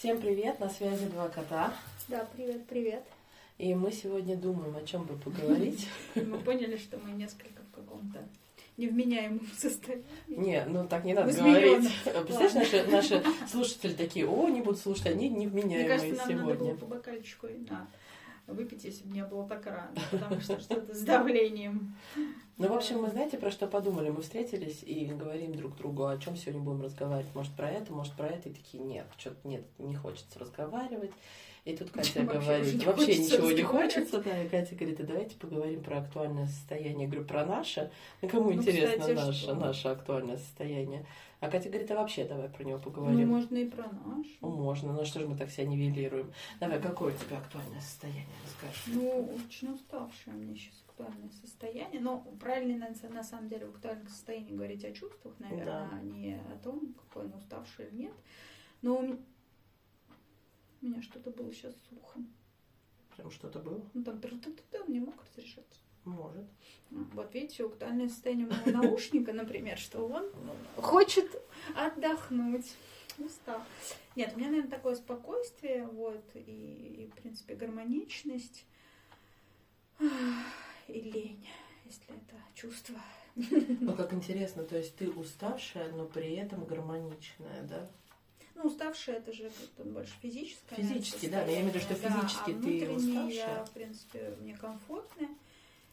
Всем привет, на связи два кота. Да, привет, привет. И мы сегодня думаем, о чем бы поговорить. Мы поняли, что мы несколько в каком-то невменяемом состоянии. Не, ну так не надо говорить. Представляешь, наши, наши слушатели такие, о, не будут слушать, они невменяемые Мне кажется, нам сегодня. надо было по бокальчику на выпить, если бы не было так рано, потому что что-то с давлением. Ну, в общем, мы знаете, про что подумали? Мы встретились и говорим друг другу, о чем сегодня будем разговаривать. Может, про это, может, про это. И такие, нет, что-то нет, не хочется разговаривать. И тут Катя Вообще говорит, вообще ничего не хочется, да, и Катя говорит, а давайте поговорим про актуальное состояние. Я говорю, про наше? Ну, кому Ну, интересно кстати, наше, что? наше актуальное состояние? А Катя говорит, а вообще давай про него Ну, поговорим. можно и про наш. Ну, можно, ну что же мы так себя нивелируем? Давай, какое у тебя актуальное состояние, расскажешь? Ну, очень уставшее у меня сейчас актуальное состояние. Но правильно на, самом деле в актуальном состоянии говорить о чувствах, наверное, Да. а не о том, какой он уставший или нет. Но у меня что-то было сейчас с ухом. Прям что-то было? Ну, там он не мог разрешаться. Может. Вот видите, актуальное состояние моего наушника, например, что он хочет отдохнуть. Устал. Нет, у меня, наверное, такое спокойствие, вот, и, и, в принципе, гармоничность и лень, если это чувство. Ну, как интересно, то есть ты уставшая, но при этом гармоничная, да? Ну, уставшая, это же как-то больше физическое. Физически, да, но я имею в виду, что физически а ты внутренне я, уставшая. в принципе, мне комфортно.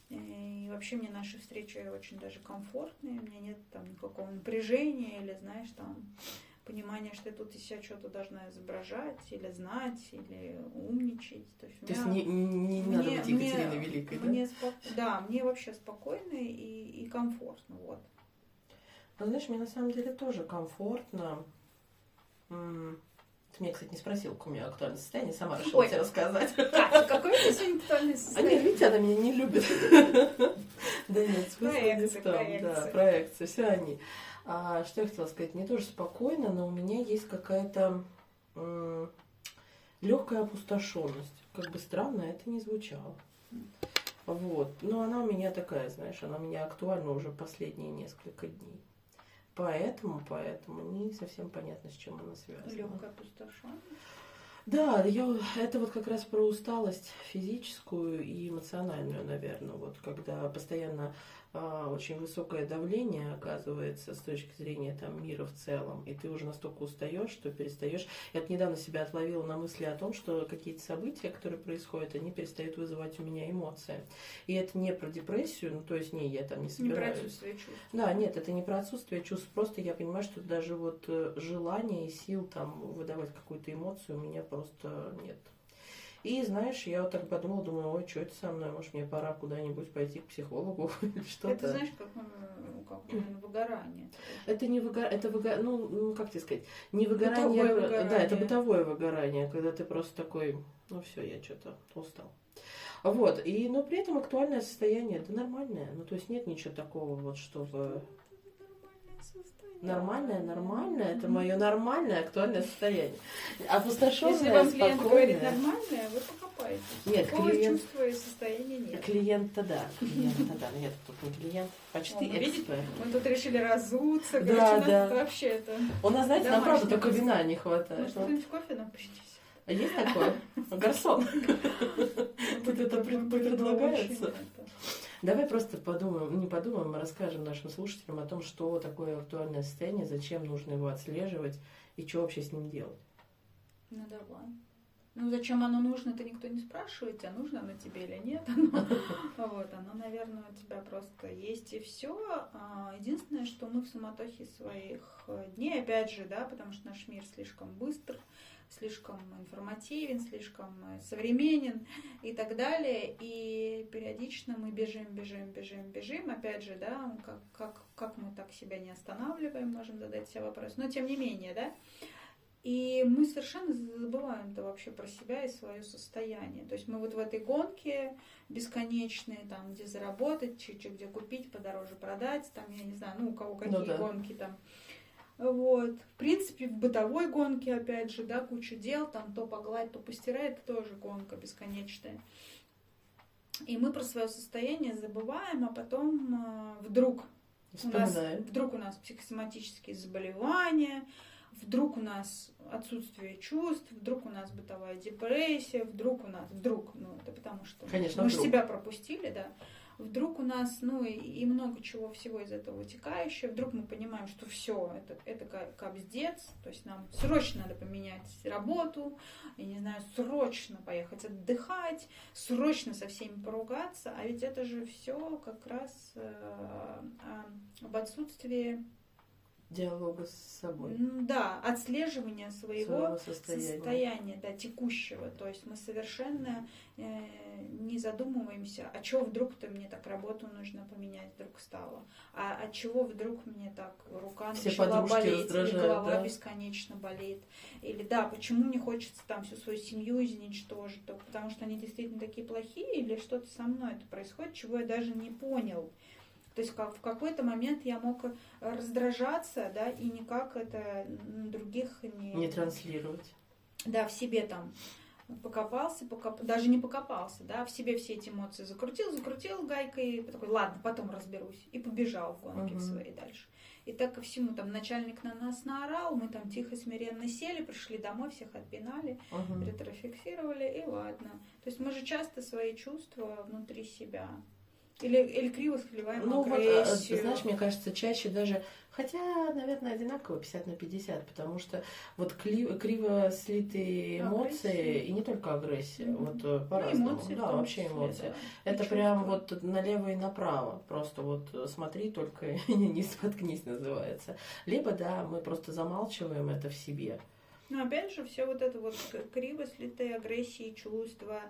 И вообще мне наши встречи очень даже комфортные. У меня нет там никакого напряжения или, знаешь, там понимания, что я тут из себя что-то должна изображать или знать, или умничать. То есть, То есть меня- не, не надо мне- быть Екатериной мне- Великой, да? мне спок- Да, мне вообще спокойно и, и комфортно. Вот. Ну, знаешь, мне на самом деле тоже комфортно. Ты меня, кстати, не спросил, какое у меня актуальное состояние, сама решила Ой. тебе рассказать. Катя, какое у тебя сегодня актуальное А нет, состояние? видите, она меня не любит. Да нет, смысл не в том. Да, проекции, все они. А что я хотела сказать? Мне тоже спокойно, но у меня есть какая-то легкая опустошенность. Как бы странно это не звучало. Вот. Но она у меня такая, знаешь, она у меня актуальна уже последние несколько дней. Поэтому, поэтому не совсем понятно, с чем она связана. Легкое опустошение. Да, я, это вот как раз про усталость физическую и эмоциональную, наверное. Вот когда постоянно очень высокое давление оказывается с точки зрения там, мира в целом, и ты уже настолько устаешь, что перестаешь. Я вот недавно себя отловила на мысли о том, что какие-то события, которые происходят, они перестают вызывать у меня эмоции. И это не про депрессию, ну то есть не, я там не Не про собираюсь. отсутствие чувств. Да, нет, это не про отсутствие чувств, просто я понимаю, что даже вот э, желания и сил там выдавать какую-то эмоцию у меня просто нет. И знаешь, я вот так подумала, думаю, ой, что это со мной, может мне пора куда-нибудь пойти к психологу или что-то. Это знаешь, как, как наверное, выгорание. Это не выгорание, это выго... ну, как тебе сказать, не выгорание, Бытовое да, выгорание. это бытовое выгорание, когда ты просто такой, ну все, я что-то устал. Вот, и, но при этом актуальное состояние, да нормальное, ну то есть нет ничего такого вот, чтобы. Нормальное, нормальное, это мое нормальное актуальное состояние. Опустошенное, Если вам клиент говорит спокойное. нормальное, вы покопаетесь. Нет, Такого клиент- чувства и состояния нет. Клиента, да. Клиента, да. Нет, тут не клиент, почти О, видите? эксперт. Мы тут решили разуться, Да, короче, да. вообще это... У нас, знаете, нам правда только вина не хватает. Может, кто-нибудь кофе нам принесет? А есть такое? Гарсон. Тут это пред- предлагается. Давай просто подумаем, не подумаем, а расскажем нашим слушателям о том, что такое актуальное состояние, зачем нужно его отслеживать и что вообще с ним делать. Ну давай. Ну зачем оно нужно, это никто не спрашивает, а нужно оно тебе или нет. Вот, оно, наверное, у тебя просто есть и все. Единственное, что мы в суматохе своих э, дней, опять же, да, потому что наш мир слишком быстр, слишком информативен, слишком э, современен и так далее. И периодично мы бежим, бежим, бежим, бежим. Опять же, да, как, как, как мы так себя не останавливаем, можем задать себе вопрос. Но тем не менее, да, и мы совершенно забываем-то вообще про себя и свое состояние. То есть мы вот в этой гонке бесконечной, там, где заработать, чуть-чуть где купить, подороже продать, там, я не знаю, ну, у кого какие да. гонки там. Вот. В принципе, в бытовой гонке, опять же, да, куча дел, там, то погладь, то постирай, это тоже гонка бесконечная. И мы про свое состояние забываем, а потом э, вдруг у нас, вдруг у нас психосоматические заболевания, вдруг у нас отсутствие чувств, вдруг у нас бытовая депрессия, вдруг у нас, вдруг, ну это потому что Конечно, мы же себя пропустили, да, вдруг у нас, ну и, и много чего всего из этого вытекающего, вдруг мы понимаем, что все, это, это ка- капздец, то есть нам срочно надо поменять работу, я не знаю, срочно поехать отдыхать, срочно со всеми поругаться, а ведь это же все как раз э, э, об отсутствии Диалога с собой. Да, отслеживание своего Своего состояния. состояния, да, текущего. То есть мы совершенно э, не задумываемся, а чего вдруг-то мне так работу нужно поменять вдруг стало, а от чего вдруг мне так рука Все начала болеть, или голова да? бесконечно болит, или да, почему мне хочется там всю свою семью изничтожить, только потому что они действительно такие плохие, или что-то со мной это происходит, чего я даже не понял. То есть как, в какой-то момент я мог э, раздражаться, да, и никак это других не, Не транслировать. да, в себе там покопался, покоп... даже не покопался, да, в себе все эти эмоции закрутил, закрутил гайкой, такой, ладно, потом разберусь, и побежал в гонке Мгм. своей дальше. И так ко всему, там, начальник на нас наорал, мы там тихо, смиренно сели, пришли домой, всех отпинали, Мгм. ретрофиксировали, и ладно. То есть мы же часто свои чувства внутри себя. Или, или криво сливаем Ну вот, а, знаешь, мне кажется, чаще даже, хотя, наверное, одинаково 50 на 50, потому что вот кли- криво слитые эмоции, Агрессия. и не только агрессия, Мгм. вот э, Ну, по-разному, эмоции да, вообще эмоции. да. Это прям вот налево и направо. Просто вот э, смотри, только не споткнись называется. Либо, да, мы просто замалчиваем это в себе. Но опять же, все вот это вот криво слитые агрессии, чувства,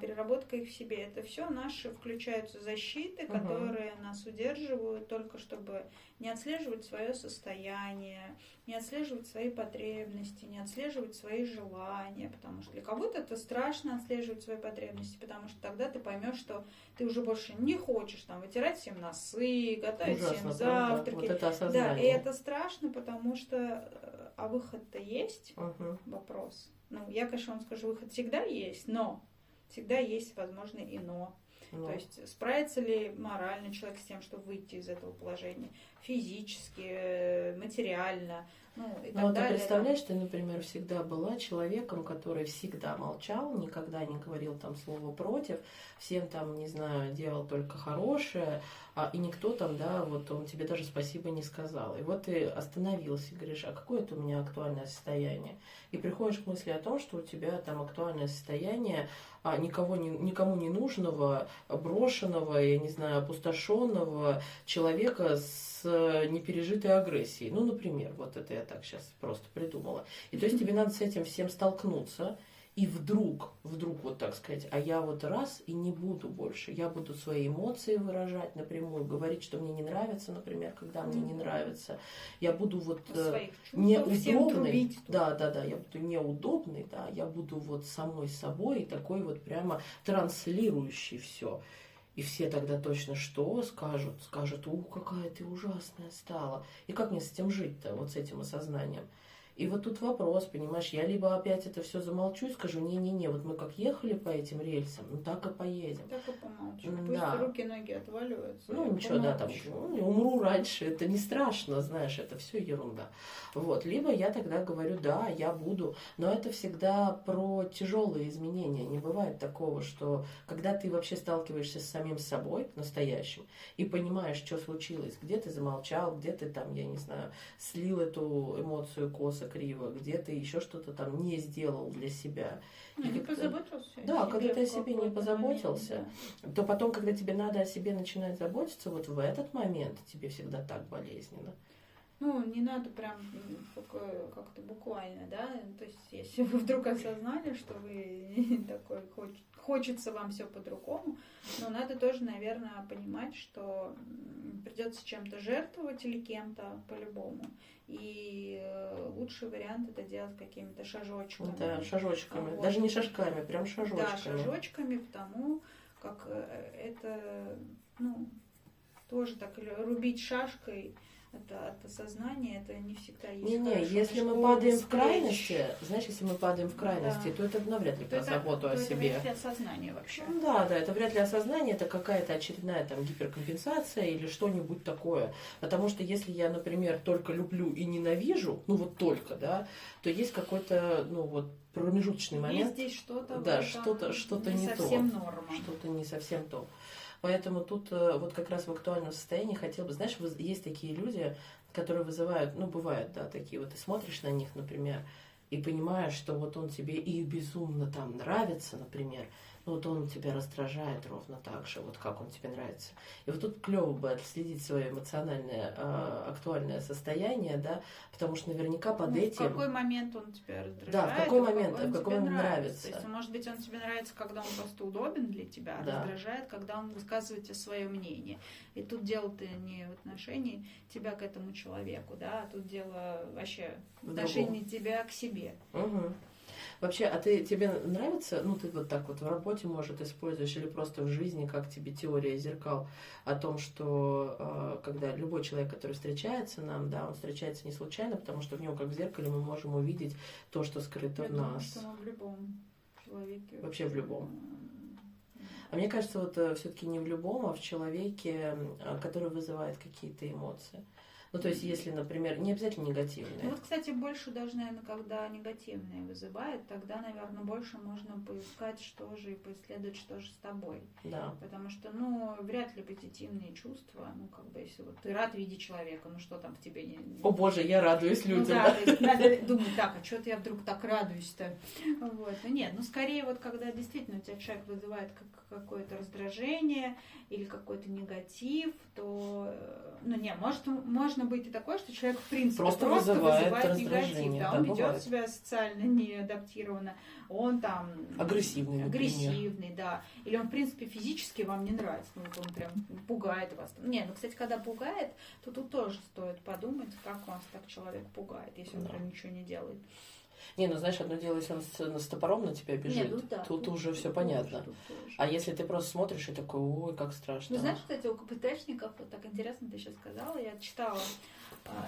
переработка их в себе, это все наши включаются защиты, которые нас удерживают только чтобы не отслеживать свое состояние, не отслеживать свои потребности, не отслеживать свои желания, потому что для кого-то это страшно отслеживать свои потребности, потому что тогда ты поймешь, что ты уже больше не хочешь там вытирать всем носы, готовить всем Ужасно, правда? завтраки, Вот это да, и это страшно, потому что э, а выход-то есть Мгм. вопрос. Ну, я, конечно, вам скажу, выход всегда есть, но всегда есть, возможно, и но. То есть справится ли морально человек с тем, чтобы выйти из этого положения, физически, э, материально, ну и так Ну, вот ты представляешь, ты, например, всегда была человеком, который всегда молчал, никогда не говорил там слово против, всем там, не знаю, делал только хорошее, а, и никто там, да, вот он тебе даже спасибо не сказал. И вот ты остановился и говоришь, а какое это у меня актуальное состояние? И приходишь к мысли о том, что у тебя там актуальное состояние а, никого не, никому не нужного, брошенного, я не знаю, опустошенного человека с непережитой агрессией. Ну, например, вот это я так сейчас просто придумала. И то есть тебе надо с этим всем столкнуться, и вдруг, вдруг вот так сказать, а я вот раз и не буду больше, я буду свои эмоции выражать напрямую, говорить, что мне не нравится, например, когда мне не нравится, я буду вот э, неудобный, да, да, да, я буду неудобный, да, я буду вот самой собой такой вот прямо транслирующий все. И все тогда точно что скажут? Скажут, у, какая ты ужасная стала. И как мне с этим жить-то, вот с этим осознанием? И вот тут вопрос, понимаешь, я либо опять это все замолчу и скажу, не-не-не, вот мы как ехали по этим рельсам, ну так и поедем. Так и помолчу. Пусть да. руки, ноги отваливаются. Ну, ничего, да, там, помолчу. ну, умру раньше, это не страшно, знаешь, это все ерунда. Вот, либо я тогда говорю, да, я буду, но это всегда про тяжелые изменения. Не бывает такого, что когда ты вообще сталкиваешься с самим собой, настоящим, и понимаешь, что случилось, где ты замолчал, где ты там, я не знаю, слил эту эмоцию косо, криво, где ты еще что-то там не сделал для себя, Ну, не позаботился. Да, когда ты о себе не позаботился, момент, да. то потом, когда тебе надо о себе начинать заботиться, вот в этот момент тебе всегда так болезненно. Ну, не надо прям как-то буквально, да. То есть, если вы вдруг осознали, что вы такой хоч- хочется вам все по-другому, но надо тоже, наверное, понимать, что придется чем-то жертвовать или кем-то по-любому. И э, лучший вариант это делать какими-то шажочками. Да, шажочками. Вот. Даже не шажками, прям шажочками. Да, шажочками, потому как э, это, ну, тоже так рубить шашкой это от осознания, это не всегда есть. Не-не, если мы падаем в крайности, знаешь, если мы падаем в крайности, да. то это навряд ли то про заботу о себе. Это вряд ли осознание вообще. Ну, да, да, это вряд ли осознание, это какая-то очередная там гиперкомпенсация или что-нибудь такое. Потому что если я, например, только люблю и ненавижу, ну вот только, да, то есть какой-то, ну вот промежуточный момент. Есть здесь что-то, да, что-то, что-то не, не совсем то, норма. что-то не совсем то. Поэтому тут э, вот как раз в актуальном состоянии хотел бы, знаешь, есть такие люди, которые вызывают, ну, бывают, да, такие вот, ты смотришь на них, например, и понимаешь, что вот он тебе и безумно там нравится, например, ну вот он тебя раздражает ровно так же, вот как он тебе нравится. И вот тут клево бы отследить свое эмоциональное э, актуальное состояние, да, потому что наверняка под ну, этим... В какой момент он тебя раздражает? Да, в какой момент, в какой он нравится. нравится. То есть, может быть, он тебе нравится, когда он просто удобен для тебя, а да. раздражает, когда он высказывает тебе свое мнение. И тут дело-то не в отношении тебя к этому человеку, да, а тут дело вообще в отношении тебя к себе. Угу. Вообще, а ты тебе нравится, ну ты вот так вот в работе, может, используешь или просто в жизни, как тебе теория зеркал о том, что э, когда любой человек, который встречается нам, да, он встречается не случайно, потому что в нем как в зеркале мы можем увидеть то, что скрыто Я в думаю, нас. что в любом человеке. Вообще в любом. А мне кажется, вот э, все-таки не в любом, а в человеке, который вызывает какие-то эмоции. Ну, то есть, если, например, не обязательно негативные. Ну, вот, кстати, больше даже, наверное, когда негативные вызывает, тогда, наверное, больше можно поискать, что же и поисследовать, что же с тобой. Да. Потому что, ну, вряд ли позитивные чувства, ну, как бы, если вот ты рад видеть человека, ну, что там в тебе не... О, боже, я радуюсь людям. Ну, да, надо думать, так, а что-то я вдруг так радуюсь-то? Вот. Ну, нет, ну, скорее, вот, когда действительно у тебя человек вызывает как какое-то раздражение или какой-то негатив, то, э, ну, не, может, можно быть и такое, что человек в принципе просто, просто вызывает, вызывает негатив, да, он бывает. ведет себя социально неадаптированно, он там агрессивный, агрессивный, да, или он в принципе физически вам не нравится, ну вот он прям пугает вас. Не, ну кстати, когда пугает, то тут тоже стоит подумать, как вас так человек пугает, если он да. прям ничего не делает. Не, ну знаешь, одно дело, если он с, с топором на тебя бежит, Нет, ну, да, тут, тут уже все понятно. Тут тоже. А если ты просто смотришь и такой, ой, как страшно. Ну знаешь, кстати, у КПТшников, вот так интересно ты сейчас сказала, я читала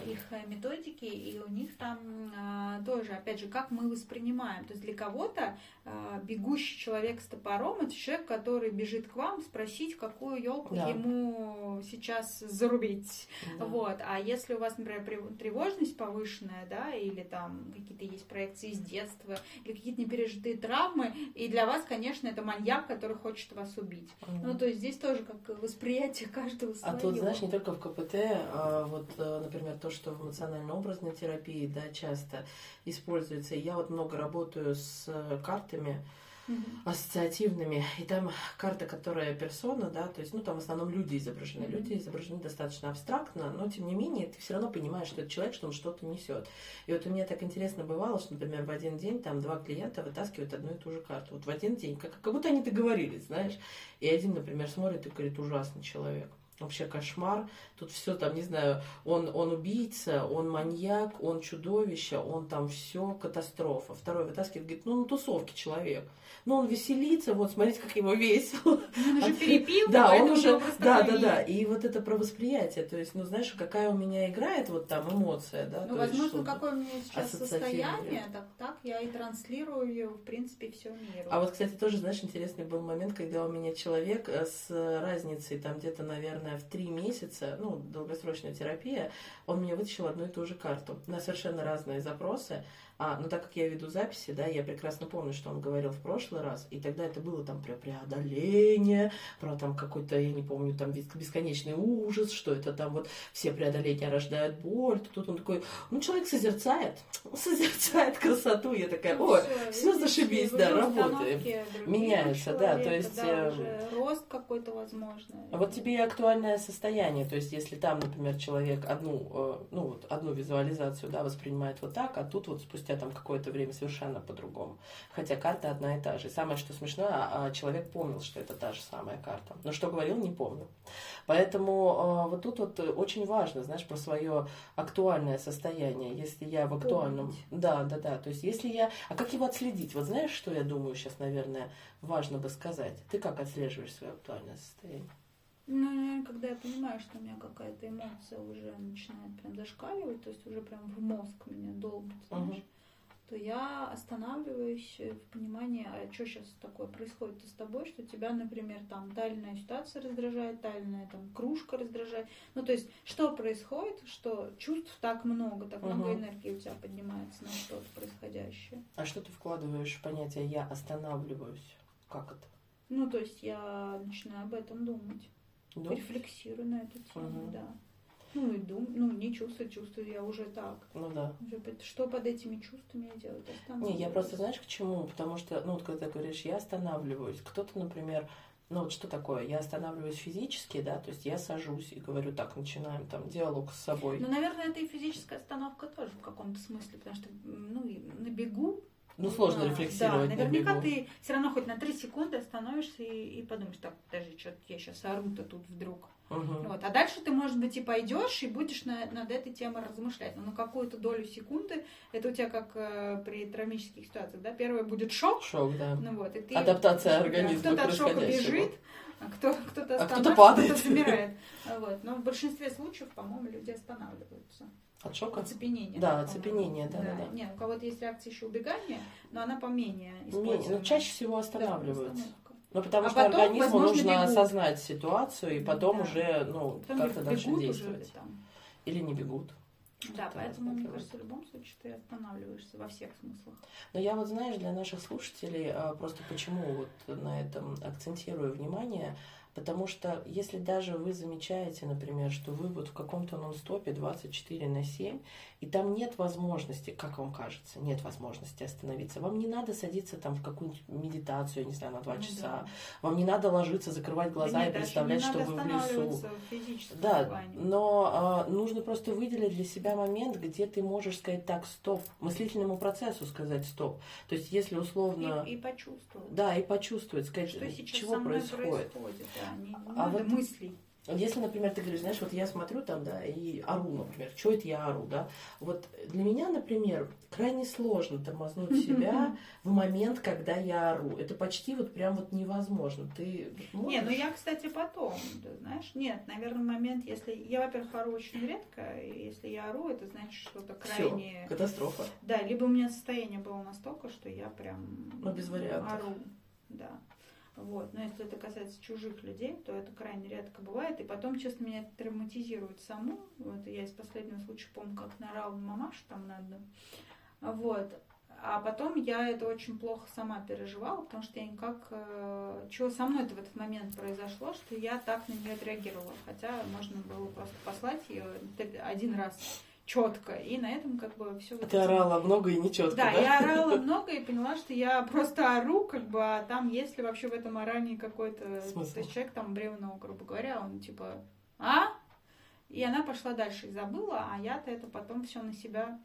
их э, методики, и у них там а, тоже, опять же, как мы воспринимаем. То есть для кого-то а, бегущий человек с топором это человек, который бежит к вам спросить, какую елку да. ему сейчас зарубить. Да. Вот. А если у вас, например, тревожность повышенная, да, или там какие-то есть проекции из детства, или какие-то непережитые травмы, и для вас, конечно, это маньяк, который хочет вас убить. Mm. Ну, то есть здесь тоже как восприятие каждого своего. А тут, знаешь, не только в КПТ, а вот, э, например, то, что в эмоционально-образной терапии, да, часто используется. И я вот много работаю с картами, ассоциативными. И там карта, которая персона, да, то есть, ну, там в основном люди изображены. Mm-hmm. Люди изображены достаточно абстрактно, но тем не менее ты все равно понимаешь, что это человек, что он что-то несет. И вот у меня так интересно бывало, что, например, в один день там два клиента вытаскивают одну и ту же карту. Вот в один день, как, как будто они договорились, знаешь. И один, например, смотрит и говорит, ужасный человек вообще кошмар. Тут все там, не знаю, он, он убийца, он маньяк, он чудовище, он там все катастрофа. Второй вытаскивает, говорит, ну на тусовке человек но он веселится, вот смотрите, как ему весело. Он уже перепил, да, он уже, да, да, да, и вот это про восприятие, то есть, ну, знаешь, какая у меня играет вот там эмоция, да. Ну, возможно, какое у меня сейчас состояние, так, так я и транслирую, в принципе, все миру. А вот, кстати, тоже, знаешь, интересный был момент, когда у меня человек э, с разницей там где-то, наверное, в три месяца, ну, долгосрочная терапия, он мне вытащил одну и ту же карту. На совершенно разные запросы, а, ну так как я веду записи, да, я прекрасно помню, что он говорил в прошлый раз, и тогда это было там про преодоление, про там какой-то, я не помню, там бесконечный ужас, что это там вот все преодоления рождают боль. Тут он такой, ну человек созерцает, созерцает красоту. Я такая, ну, о, все, все зашибись, да, работаем. Меняется, да, то есть... Да, эм, рост какой-то возможно. А вот тебе и актуальное состояние, то есть если там, например, человек одну, э, ну вот одну визуализацию, да, воспринимает вот так, а тут вот спустя спустя там какое-то время совершенно по-другому. Хотя карта одна и та же. И самое, что смешное, а, а человек помнил, что это та же самая карта. Но что говорил, не помнил. Поэтому э, вот тут вот очень важно, знаешь, про свое актуальное состояние. Если я в актуальном... Помнить. Да, да, да. То есть если я... А как его отследить? Вот знаешь, что я думаю сейчас, наверное, важно бы сказать? Ты как отслеживаешь свое актуальное состояние? Ну, наверное, когда я понимаю, что у меня какая-то эмоция уже начинает прям зашкаливать, то есть уже прям в мозг меня долбит, знаешь, Мгм. То я останавливаюсь в понимании, а что сейчас такое происходит с тобой, что тебя, например, там тайная ситуация раздражает, тайная там кружка раздражает. Ну, то есть, что происходит, что чувств так много, так много Мгм. энергии у тебя поднимается на что-то происходящее. А что ты вкладываешь в понятие «я останавливаюсь»? Как это? Ну, то есть я начинаю об этом думать. Да? Рефлексирую на эту тему, Мгм. да. Ну и дум, ну не чувствую, чувствую я уже так. Ну да. Уже что под этими чувствами я делаю? Не, я просто, знаешь, к чему? Потому что, ну, вот когда ты говоришь, я останавливаюсь, кто-то, например, ну, вот что такое? Я останавливаюсь физически, да, то есть я сажусь и говорю, так, начинаем там диалог с собой. Ну, наверное, это и физическая остановка тоже в каком-то смысле, потому что, ну, на бегу. Ну, сложно да, рефлексировать Да, на наверняка бегу. ты все равно хоть на три секунды остановишься и, и подумаешь, так, подожди, что я сейчас ору-то тут вдруг. Мгм. Вот. А дальше ты, может быть, и пойдешь и будешь на- над этой темой размышлять. Но на какую-то долю секунды, это у тебя как э, при травмических ситуациях, да, первое будет шок, Шок, да. ну вот, и ты... Адаптация да, организма Кто-то к от шока бежит, а кто, кто-то А кто-то останавливается, падает. кто-то замирает. Вот. Но в большинстве случаев, по-моему, люди останавливаются. От шока? Оцепенение. Да, оцепенение, да, да, да. Нет, у кого-то есть реакция еще убегания, но она поменее Менее- используема. ну, чаще всего Да, останавливаются. остановка. Ну, потому А что потом, организму возможно, нужно бегут. осознать ситуацию и потом Да. уже, ну, как-то дальше уже действовать. там. Или не бегут. Да, Это поэтому, мне кажется, в любом случае ты останавливаешься во всех смыслах. Но я вот, знаешь, для наших слушателей а, просто почему вот на этом акцентирую внимание, потому что если даже вы замечаете, например, что вы вот в каком-то нон-стопе 24 на 7, и там нет возможности, как вам кажется, нет возможности остановиться, вам не надо садиться там в какую-нибудь медитацию, я не знаю, на 2 Ну часа, да. вам не надо ложиться, закрывать глаза Да и нет, даже представлять, что вы в лесу. в Да, плане. но а, нужно просто выделить для себя момент, где ты можешь сказать так, стоп, мыслительному процессу сказать стоп. То есть, если условно, И, и почувствовать. да, и почувствовать, сказать, Что сейчас чего происходит. происходит. да, не, не А вот- мыслей. Если, например, ты говоришь, знаешь, вот я смотрю там, да, и ору, например, что это я ору, да, вот для меня, например, крайне сложно тормознуть себя в момент, когда я ору. Это почти вот прям вот невозможно. Ты можешь? Не, ну я, кстати, потом, ты знаешь, нет, наверное, момент, если я, во-первых, ору очень редко, и если я ору, это значит что-то Всё, крайне... катастрофа. Да, либо у меня состояние было настолько, что я прям Ну, без вариантов. ору. Да. Вот. Но если это касается чужих людей, то это крайне редко бывает. И потом, честно, меня это травматизирует саму. Вот я из последнего случая помню, как наорала мамаша там на одну. Вот. А потом я это очень плохо сама переживала, потому что я никак... Э, чего со мной это в этот момент произошло, что я так на нее отреагировала. Хотя можно было просто послать ее один раз четко, и на этом как бы все. Ты орала много и нечетко, Да, да? я орала много и поняла, что я просто ору, как бы, а там есть ли вообще в этом орании какой-то... Смысл? Человек там бревно, грубо говоря, он типа, а? И она пошла дальше и забыла, а я-то это потом все на себя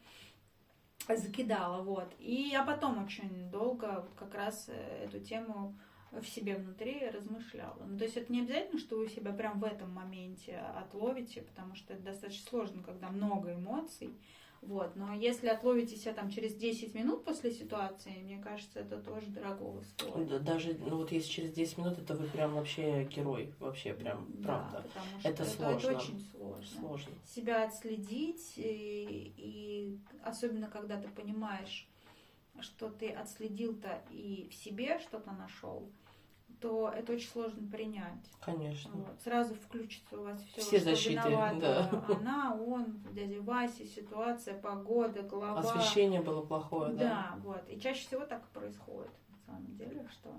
закидала, вот. И я потом очень долго вот как раз э, эту тему в себе внутри размышляла. Ну, то есть это не обязательно, что вы себя прям в этом моменте отловите, потому что это достаточно сложно, когда много эмоций. Вот. Но если отловите себя там через 10 минут после ситуации, мне кажется, это тоже дорогого стоит. Да, Даже, ну вот если через 10 минут, это вы прям вообще герой, вообще прям, Да, правда. потому что Это это, сложно. очень сложно. Сложно. Себя отследить, и, и особенно когда ты понимаешь, что ты отследил-то и в себе что-то нашел, то это очень сложно принять. Конечно. Вот. Сразу включится у вас все, Все что защиты, виновата да. она, он, дядя Вася, ситуация, погода, голова. Освещение было плохое, да. Да, вот. И чаще всего так и происходит, на самом деле, что...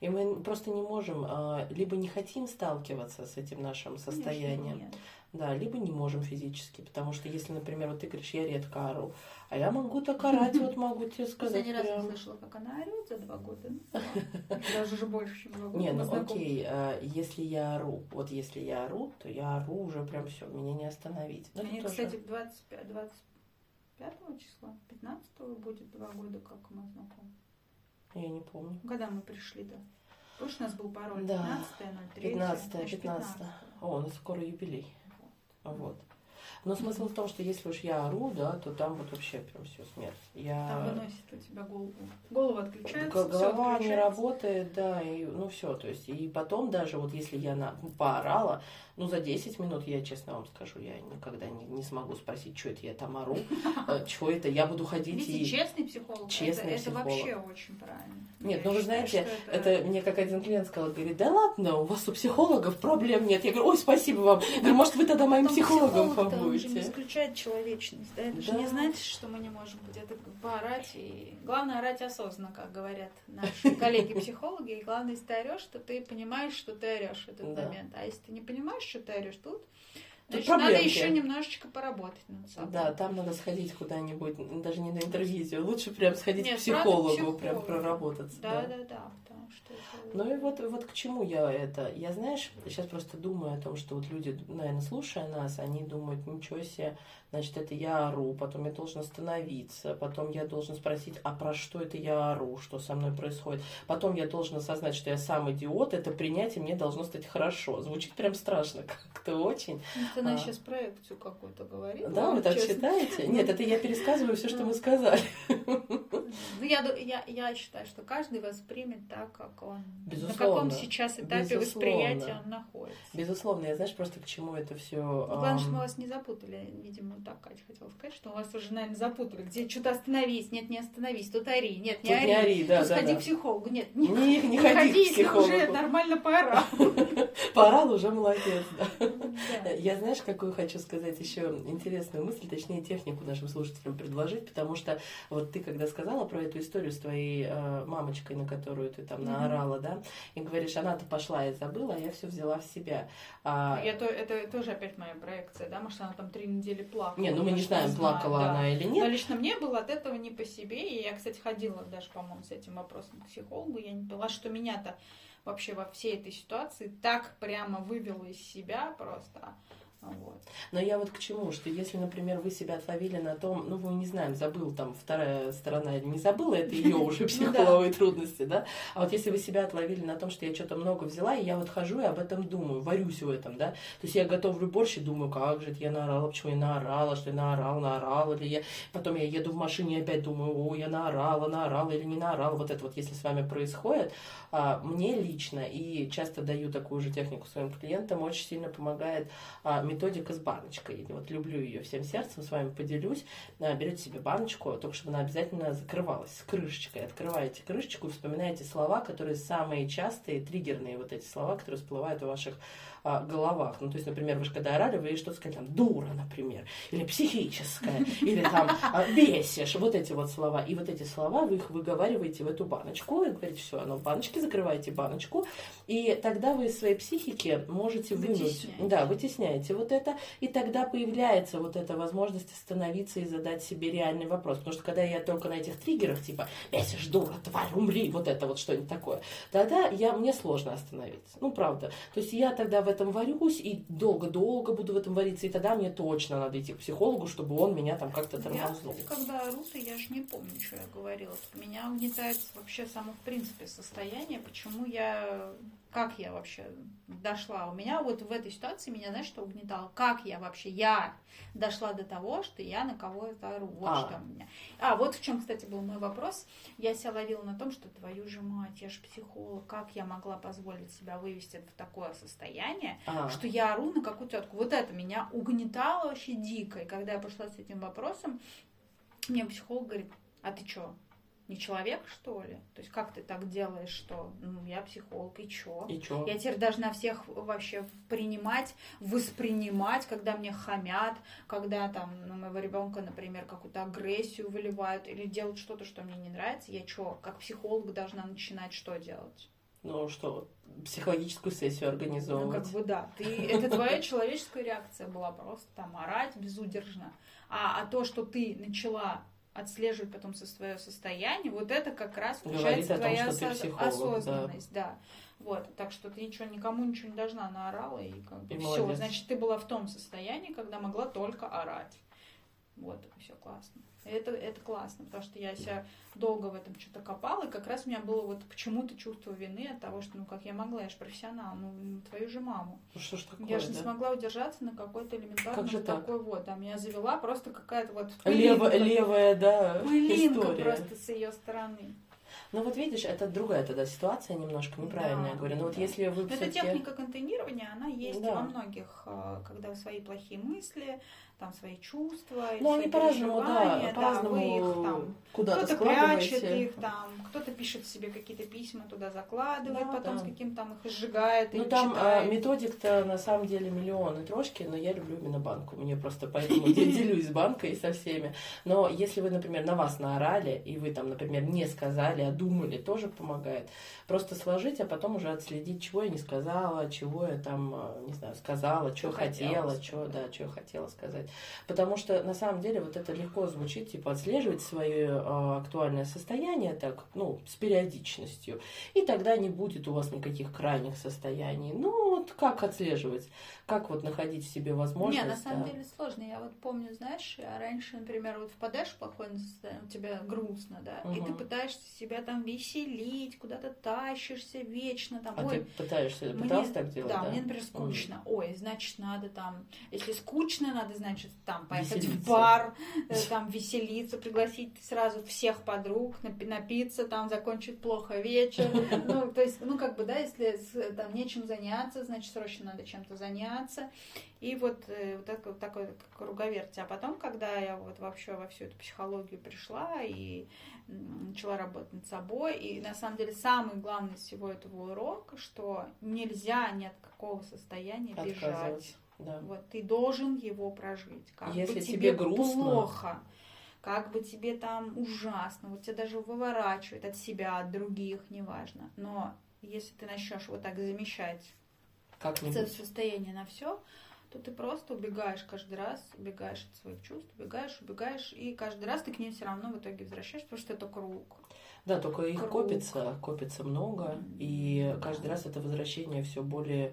И мы просто не можем, а, либо не хотим сталкиваться с этим нашим Конечно, состоянием, нет. Да, либо не можем физически, потому что если, например, вот ты говоришь, я редко ору, а я могу так орать, вот могу тебе сказать Последний раз я прям. слышала, как она орет за два года. Даже же больше, чем два года. Не, ну окей, а, если я ору, вот если я ору, то я ору уже прям все, меня не остановить. Ну, Мне, кстати, 25, 25 числа, 15 будет два года, как мы знакомы. Я не помню. Когда мы пришли-то? Помнишь, у нас был пароль Да. 15 03 15 значит, 15 О, у нас скоро юбилей. Вот. Но смысл в том, что если уж я ору, да, то там вот вообще прям все смерть. Я... Там выносит у тебя голову. Голову отключается, Голова не работает, да, и ну все, то есть, и потом даже вот если я на, поорала, ну за 10 минут, я честно вам скажу, я никогда не, не смогу спросить, что это я там ору, что это, я буду ходить Видите, и... честный психолог, Честный это, психолог. это вообще очень правильно. Нет, Я ну вы считаю, знаете, что это мне как один клиент сказал, говорит, да ладно, у вас у психологов проблем нет. Я говорю, ой, спасибо вам. Я говорю, может, вы тогда моим психологом психолог-то, он же не побудете. исключает человечность, да? Это же Да. не значит, что мы не можем быть. Это поорать и... Главное орать осознанно, как говорят наши коллеги-психологи. И главное, если ты орешь, что ты понимаешь, что ты орешь в этот Да. момент. А если ты не понимаешь, ты орешь тут, Тут значит, надо еще немножечко поработать над собой. Да, там надо сходить куда-нибудь, даже не на интервизию, лучше прям сходить Нет, к психологу, психологу. прям проработаться. Да, да, да, потому что это... Ну и вот, вот к чему я это. Я, знаешь, сейчас просто думаю о том, что вот люди, наверное, слушая нас, они думают, ничего себе, значит, это я ору, потом я должен остановиться, потом я должен спросить, а про что это я ору, что со мной происходит. Потом я должен осознать, что я сам идиот, это принять, и мне должно стать хорошо. Звучит прям страшно как-то очень. Ну, Ты на А. сейчас проекцию какую-то говорила. Да, вы так честно. считаете? Нет, это я пересказываю все, что мы сказали. Ну, я, я, я считаю, что каждый воспримет так, как он, на Безусловно. каком сейчас этапе Безусловно. восприятия он находится. Безусловно, я знаешь просто к чему это все. Ну, главное, что мы вас не запутали. Видимо, так Катя хотела сказать, что вас уже, наверное, запутали. Где что-то остановись, нет, не остановись, тут ори, нет, не Тут ори. не ори, да, Тут да, сходи да. к психологу, нет, не, Не, не ходи к если уже психологу. нормально поорал. Поорал уже молодец, да. Я знаешь, какую хочу сказать еще интересную мысль, точнее технику нашим слушателям предложить, потому что вот ты когда сказала про эту историю с твоей э, мамочкой, на которую ты там наорала, да, и говоришь, она-то пошла и забыла, а я все взяла в себя. А, Я то, это тоже опять моя проекция, да, может, она там три недели плакала. Не, ну мы не знаем, знаю, плакала да. она или Но нет. лично мне было от этого не по себе. И я, кстати, ходила даже, по-моему, с этим вопросом к психологу. Я не поняла, что меня-то вообще во всей этой ситуации так прямо вывело из себя просто. Вот. Но я вот к чему, что если, например, вы себя отловили на том, ну, мы не знаем, забыл там вторая сторона или не забыла, это ее уже Ну психологовые трудности, да? А вот если вы себя отловили на том, что я что-то много взяла, и я вот хожу и об этом думаю, варюсь в этом, да? То есть я готовлю борщ и думаю, как же это я наорала, почему я наорала, что я наорала, наорала ли я. Потом я еду в машине и опять думаю, о, я наорала, наорала или не наорала. Вот это вот, если с вами происходит, а, мне лично, и часто даю такую же технику своим клиентам, очень сильно помогает а, методика с баночкой. Вот люблю ее всем сердцем, с вами поделюсь. А, Берете себе баночку, только чтобы она обязательно закрывалась с крышечкой. Открываете крышечку и вспоминаете слова, которые самые частые, триггерные вот эти слова, которые всплывают в ваших а, головах. Ну, то есть, например, вы же когда орали, вы что-то сказали, там, дура, например, или психическая, или там, бесишь, вот эти вот слова. И вот эти слова вы их выговариваете в эту баночку, и говорите, все, оно в баночке, закрываете баночку, и тогда вы из своей психики можете вынуть, Вытесняете. да, вытесняете вот это, и тогда появляется вот эта возможность остановиться и задать себе реальный вопрос. Потому что когда я только на этих триггерах, типа, бесишь, дура, тварь, умри, вот это вот что-нибудь такое, тогда я, мне сложно остановиться. Ну, правда. То есть я тогда в этом варюсь и долго-долго буду в этом вариться, и тогда мне точно надо идти к психологу, чтобы он меня там как-то Я, тормознул. кстати, когда ору, то я же не помню, что я говорила. Меня угнетает вообще само в принципе состояние, почему я, как я вообще дошла. У меня вот в этой ситуации меня, знаешь, что угнетало? Как я вообще, я дошла до того, что я на кого-то ору. Вот А. что у меня. А, вот в чем, кстати, был мой вопрос. Я себя ловила на том, что твою же мать, я же психолог, как я могла позволить себя вывести в такое состояние, А, что я ору на какую тетку. Вот это меня угнетало вообще дико. И когда я пошла с этим вопросом, мне психолог говорит, а ты что, не человек, что ли? То есть как ты так делаешь, что ну, я психолог, и чё? и чё? Я теперь должна всех вообще принимать, воспринимать, когда мне хамят, когда там на моего ребенка, например, какую-то агрессию выливают или делают что-то, что мне не нравится. Я что, как психолог должна начинать что делать? Ну что, психологическую сессию Ну, организовывать. как бы да. Ты, это твоя человеческая реакция была просто там орать безудержно. А, а то, что ты начала отслеживать потом со свое состояние, вот это как раз о том, твоя осоз- психолог, да. осознанность, да. Вот, так что ты ничего никому ничего не должна наорала и как бы все. Значит, ты была в том состоянии, когда могла только орать. Вот, все классно. Это, это классно, потому что я себя долго в этом что-то копала, и как раз у меня было вот почему-то чувство вины от того, что, ну, как я могла, я же профессионал, ну, твою же маму. Ну, что ж такое, я же да? не смогла удержаться на какой-то элементарный Как же вот так? такой вот, а меня завела просто какая-то вот Лево- пылинка, левая, да, пылинка история. просто с ее стороны. Ну вот видишь, это другая тогда ситуация немножко неправильная, Да, я говорю. Но вот да. если вы Но эта всё-таки- техника контейнирования, она есть Да. во многих, э, когда свои плохие мысли, там свои чувства, Ну, они по-разному, да, по-разному вы их там куда-то кто-то прячет их там, кто-то пишет себе какие-то письма, туда закладывает, Да, потом да. с каким там их сжигает Ну там а, читает. методик-то на самом деле миллионы трошки, но я люблю именно банку. Мне просто поэтому я делюсь банкой со всеми. Но если вы, например, на вас наорали, и вы там, например, не сказали, а думали, тоже помогает. Просто сложить, а потом уже отследить, чего я не сказала, чего я там, а, не знаю, сказала, что хотела что, да, что хотела сказать. Потому что на самом деле вот это легко звучит, типа отслеживать свое а, актуальное состояние так, ну, с периодичностью. И тогда не будет у вас никаких крайних состояний. Ну, вот как отслеживать? Как вот находить в себе возможность? Не, на самом да. деле сложно. Я вот помню, знаешь, я раньше, например, вот впадаешь в плохое состояние, у тебя грустно, да, и ты пытаешься себя там веселить, куда-то тащишься вечно, там, А ой, ты пытаешься, Мне- пытался так делать, да, да? мне, например, скучно. Ой, значит, надо там, если скучно, надо, значит, там поехать в Веселиться. бар, э, там веселиться, пригласить сразу всех подруг, напи- напиться, там закончить плохо вечер. Ну, то есть, ну, как бы, да, если там нечем заняться, значит, срочно надо чем-то заняться. И вот, э, вот это вот такой круговерть. А потом, когда я вот вообще во всю эту психологию пришла и начала работать над собой, и на самом деле самый главный из всего этого урок, что нельзя ни от какого состояния бежать. Да. Вот ты должен его прожить. Как Если бы тебе тебе грустно. плохо, как бы тебе там ужасно, вот тебя даже выворачивает от себя, от других, неважно. Но если ты начнешь вот так замещать Как-нибудь. состояние на все, то ты просто убегаешь каждый раз, убегаешь от своих чувств, убегаешь, убегаешь, и каждый раз ты к ним все равно в итоге возвращаешься, потому что это круг. Да, только их Круг. копится, копится много, и каждый раз это возвращение все более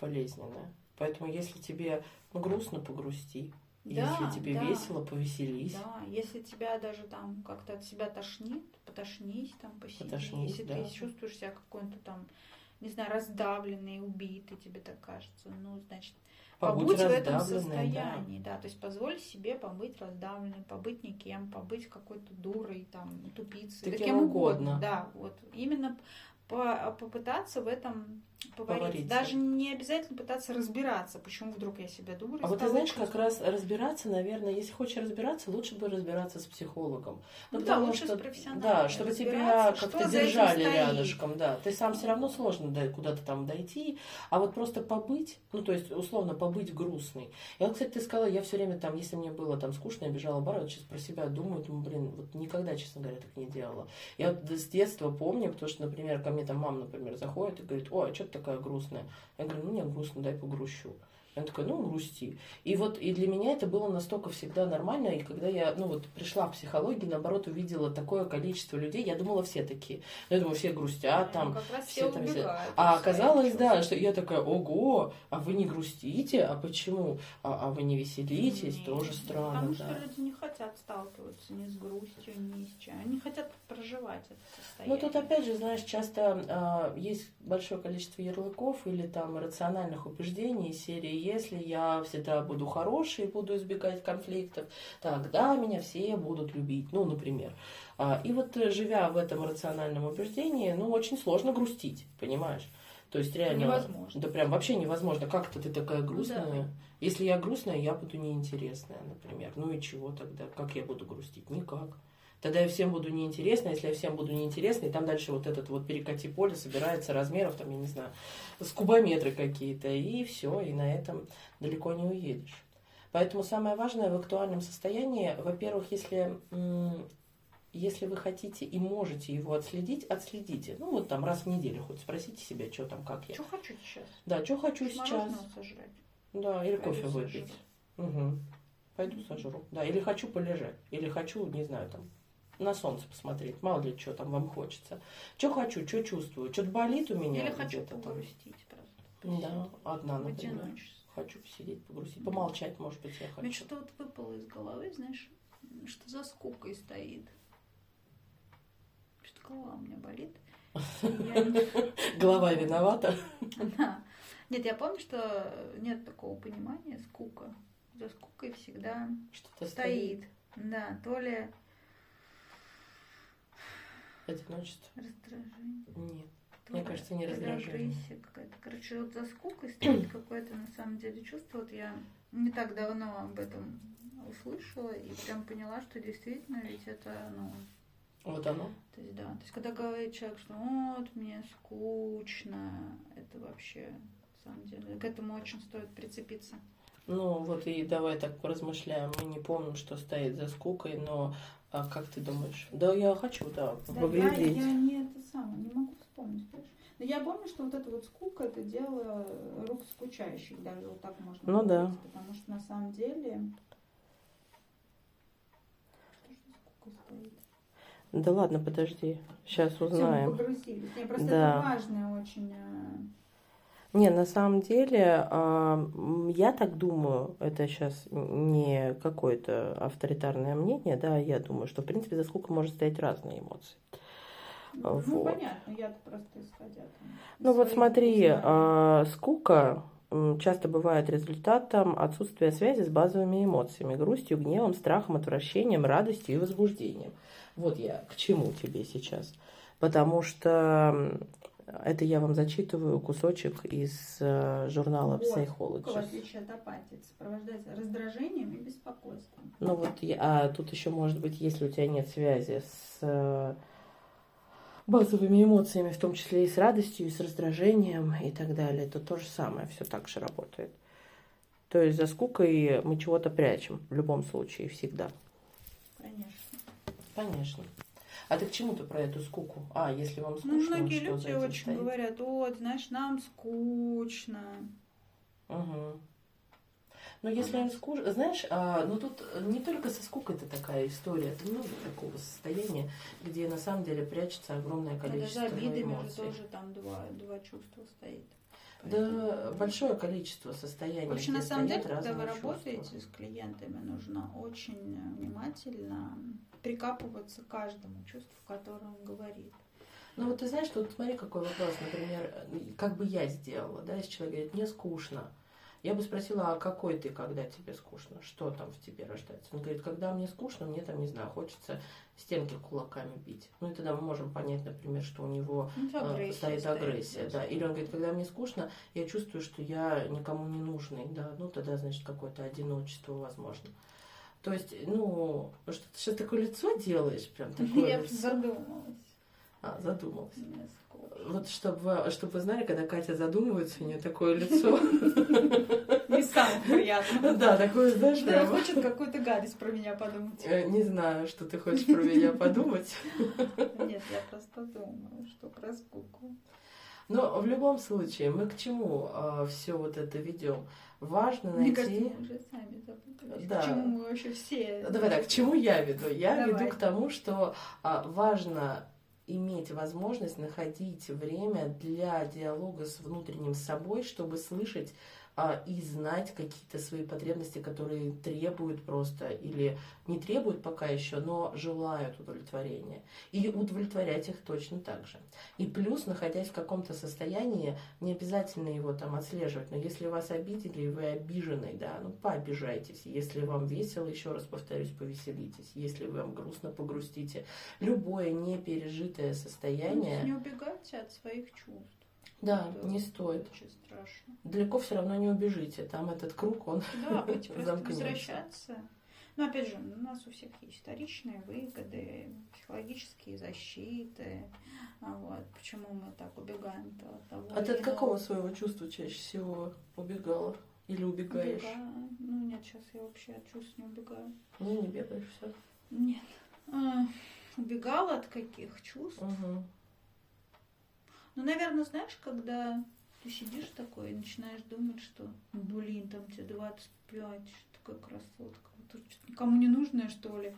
болезненное. Поэтому если тебе ну, грустно, погрусти. Да, если тебе да. весело, повеселись. Да, если тебя даже там как-то от себя тошнит, потошнись там, посиди. Потошнись, если да. ты чувствуешь себя какой-то там, не знаю, раздавленный, убитый, тебе так кажется, ну, значит, Побудь побудь в этом раздавленной, да. состоянии, да. то есть позволь себе побыть раздавленной, побыть никем, побыть какой-то дурой, там, тупицей, Да кем кем угодно. угодно. Да, вот именно по- попытаться в этом Повариться. Даже не обязательно пытаться разбираться, почему вдруг я себя дурой А вот ты знаешь, как раз разбираться, наверное, если хочешь разбираться, лучше бы разбираться с психологом. Ну да, потому лучше с что, профессионалом Да, чтобы тебя как-то держали рядышком, да. Ты сам все равно сложно да, куда-то там дойти, а вот просто побыть, ну то есть условно побыть грустной. И вот, кстати, ты сказала, я все время там, если мне было там скучно, я бежала в бар, вот сейчас про себя думаю, думаю, блин, вот никогда, честно говоря, так не делала. Я вот с детства помню, потому что, например, ко мне там мама, например, заходит и говорит, ой, а что ты такая грустная? Я говорю, ну, мне грустно, дай погрущу. Она такая, ну, грусти. И вот и для меня это было настолько всегда нормально. И когда я, ну, вот пришла в психологию, наоборот, увидела такое количество людей, я думала, все такие. Ну, Я думаю, все грустят там. Ну, как раз все все там все- убегают. А от своих оказалось, да, что я такая, ого, а вы не грустите? А почему? А, а вы не веселитесь? Нет, Тоже странно, Потому да. что люди не хотят сталкиваться ни с грустью, ни с чем. Они хотят проживать это Ну, состояние. тут опять же, знаешь, часто а, есть большое количество ярлыков или там рациональных убеждений серии «Если я всегда буду хороший, буду избегать конфликтов, тогда меня все будут любить». Ну, например. А, и вот э, живя в этом рациональном убеждении, ну, очень сложно грустить, понимаешь? То есть реально... Невозможно. Да прям вообще невозможно. Как-то ты такая грустная. Да. Если я грустная, я буду неинтересная, например. Ну и чего тогда? Как я буду грустить? Никак. Тогда я всем буду неинтересна, если я всем буду неинтересна, и там дальше вот этот вот перекати поле собирается размеров, там, я не знаю, с кубометры какие-то, и все, и на этом далеко не уедешь. Поэтому самое важное в актуальном состоянии, во-первых, если, если вы хотите и можете его отследить, отследите. Ну, вот там раз в неделю хоть спросите себя, что там, как я. Что хочу сейчас? Да, что хочу сейчас. Сожрать. Да, или Пойду кофе выпить. сожру. Угу. Пойду сожру. Да, или хочу полежать. Или хочу, не знаю, там, на солнце посмотреть. Мало ли, что там вам хочется. Что хочу, что чувствую. Что-то болит у меня Или хочу погрустить просто. Да, одна, например. хочу посидеть, погрузить, помолчать, может быть, я хочу. Мне что-то вот выпало из головы, знаешь, что за скукой стоит. Что голова у меня болит. Голова виновата. Нет, я помню, что нет такого понимания скука. За скукой всегда Что-то стоит. Да, то ли Одиночество. раздражение. Нет. Мне кажется, не раздражение. какая-то. Короче, вот за скукой стоит какое-то на самом деле чувство. Вот я не так давно об этом услышала и прям поняла, что действительно ведь это, ну, Вот оно. То есть, да, то есть, когда говорит человек, что вот, мне скучно, это вообще, на самом деле, к этому очень стоит прицепиться. Ну вот и давай так поразмышляем. Мы не помним, что стоит за скукой, но а как ты думаешь? Да, я хочу, да, Да, я, поглядеть. я не это самое, не могу вспомнить, понимаешь? Но я помню, что вот эта вот скука, это дело рук скучающих, даже вот так можно Ну да. говорить, потому что на самом деле... Что же за скука стоит? Да ладно, подожди. Сейчас Всё, мы узнаем. погрузились. Не, просто Да. это важное очень... э, Не, на самом деле, а, я так думаю, это сейчас не какое-то авторитарное мнение, да, я думаю, что, в принципе, за сколько может стоять разные эмоции. Ну, Вот. понятно, я просто исходя там. Ну вот смотри, а, скука часто бывает результатом отсутствия связи с базовыми эмоциями, грустью, гневом, страхом, отвращением, радостью и возбуждением. Вот я к чему тебе сейчас. Потому что это я вам зачитываю кусочек из э, журнала Вот, Psychology. отличие от апатии, сопровождается раздражением и беспокойством. Ну вот, а тут еще может быть, если у тебя нет связи с э, базовыми эмоциями, в том числе и с радостью, и с раздражением и так далее, то то же самое, все так же работает. То есть за скукой мы чего-то прячем в любом случае, всегда. Конечно. Конечно. А ты к чему ты про эту скуку? А, если вам Ну, скучно, многие что за люди очень стоит? говорят, вот, знаешь, нам скучно. Мгм. Ну, если им скучно... Знаешь, а, ну тут не только со скукой это такая история, это много такого состояния, где на самом деле прячется огромное А количество даже обидами же эмоций. тоже там два, два чувства стоит. Да, большое количество состояний. Вообще, на самом деле, когда вы чувства. работаете с клиентами, нужно очень внимательно прикапываться к каждому чувству, которое он говорит. Ну вот ты знаешь, тут смотри, какой вопрос, например, как бы я сделала, да, если человек говорит, мне скучно, я бы спросила, а какой ты, когда тебе скучно, что там в тебе рождается? Он говорит, когда мне скучно, мне там, не знаю, хочется стенки кулаками бить. Ну и тогда мы можем понять, например, что у него Ну, э, агрессия стоит агрессия, да. да. Или он говорит, когда мне скучно, я чувствую, что я никому не нужный, да, ну тогда, значит, какое-то одиночество возможно. То есть, ну, что ты что такое лицо делаешь, прям такое Я задумалась. А, задумалась. Скучно. Вот чтобы вы, чтобы вы знали, когда Катя задумывается, у нее такое лицо. Не самое приятное. Да, такое, знаешь, Да, прям, хочет какую-то гадость про меня подумать. э, не знаю, что ты хочешь про меня подумать. Нет, я просто думаю, что про скуку. Но в любом случае, мы к чему все вот это ведем? Важно Мне кажется, найти... мы уже сами запутались. Да. Почему мы вообще все... Давай так, к чему я веду? Я Давай. веду к тому, что а, важно иметь возможность находить время для диалога с внутренним собой, чтобы слышать и знать какие-то свои потребности, которые требуют просто или не требуют пока еще, но желают удовлетворения. И удовлетворять их точно так же. И плюс, находясь в каком-то состоянии, не обязательно его там отслеживать, но если вас обидели, вы обижены, да, ну пообижайтесь. Если вам весело, еще раз повторюсь, повеселитесь. Если вам грустно, погрустите. Любое непережитое состояние, Не убегайте от своих чувств. Да, Это не стоит. Очень страшно. Далеко все равно не убежите. Там этот круг, он Да, Замкнётся. возвращаться. Но опять же, у нас у всех есть вторичные выгоды, психологические защиты. А Вот. Почему мы так убегаем от того? А ты от какого своего чувства чаще всего убегала? Или убегаешь? Убегаю. Ну нет, сейчас я вообще от чувств не убегаю. Ну, не бегаешь, все. Нет. А, убегала от каких чувств? Угу. Ну, наверное, знаешь, когда ты сидишь такой и начинаешь думать, что, блин, там тебе 25, что такая красотка, тут что-то никому не нужная, что ли.